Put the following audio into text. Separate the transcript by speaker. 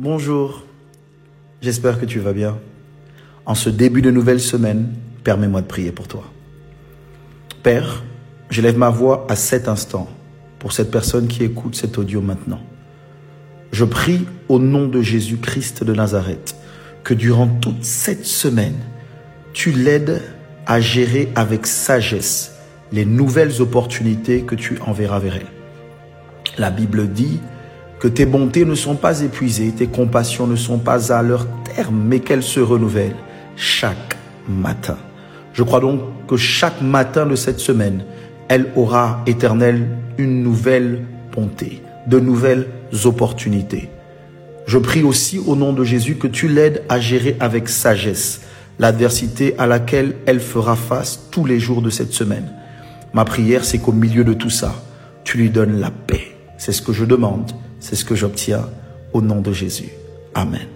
Speaker 1: Bonjour, j'espère que tu vas bien. En ce début de nouvelle semaine, permets-moi de prier pour toi. Père, j'élève ma voix à cet instant pour cette personne qui écoute cet audio maintenant. Je prie au nom de Jésus-Christ de Nazareth que durant toute cette semaine, tu l'aides à gérer avec sagesse les nouvelles opportunités que tu enverras vers elle. La Bible dit que tes bontés ne sont pas épuisées, tes compassions ne sont pas à leur terme, mais qu'elles se renouvellent chaque matin. Je crois donc que chaque matin de cette semaine, elle aura, éternel, une nouvelle bonté, de nouvelles opportunités. Je prie aussi au nom de Jésus que tu l'aides à gérer avec sagesse l'adversité à laquelle elle fera face tous les jours de cette semaine. Ma prière, c'est qu'au milieu de tout ça, tu lui donnes la paix. C'est ce que je demande c'est ce que j'obtiens au nom de Jésus. Amen.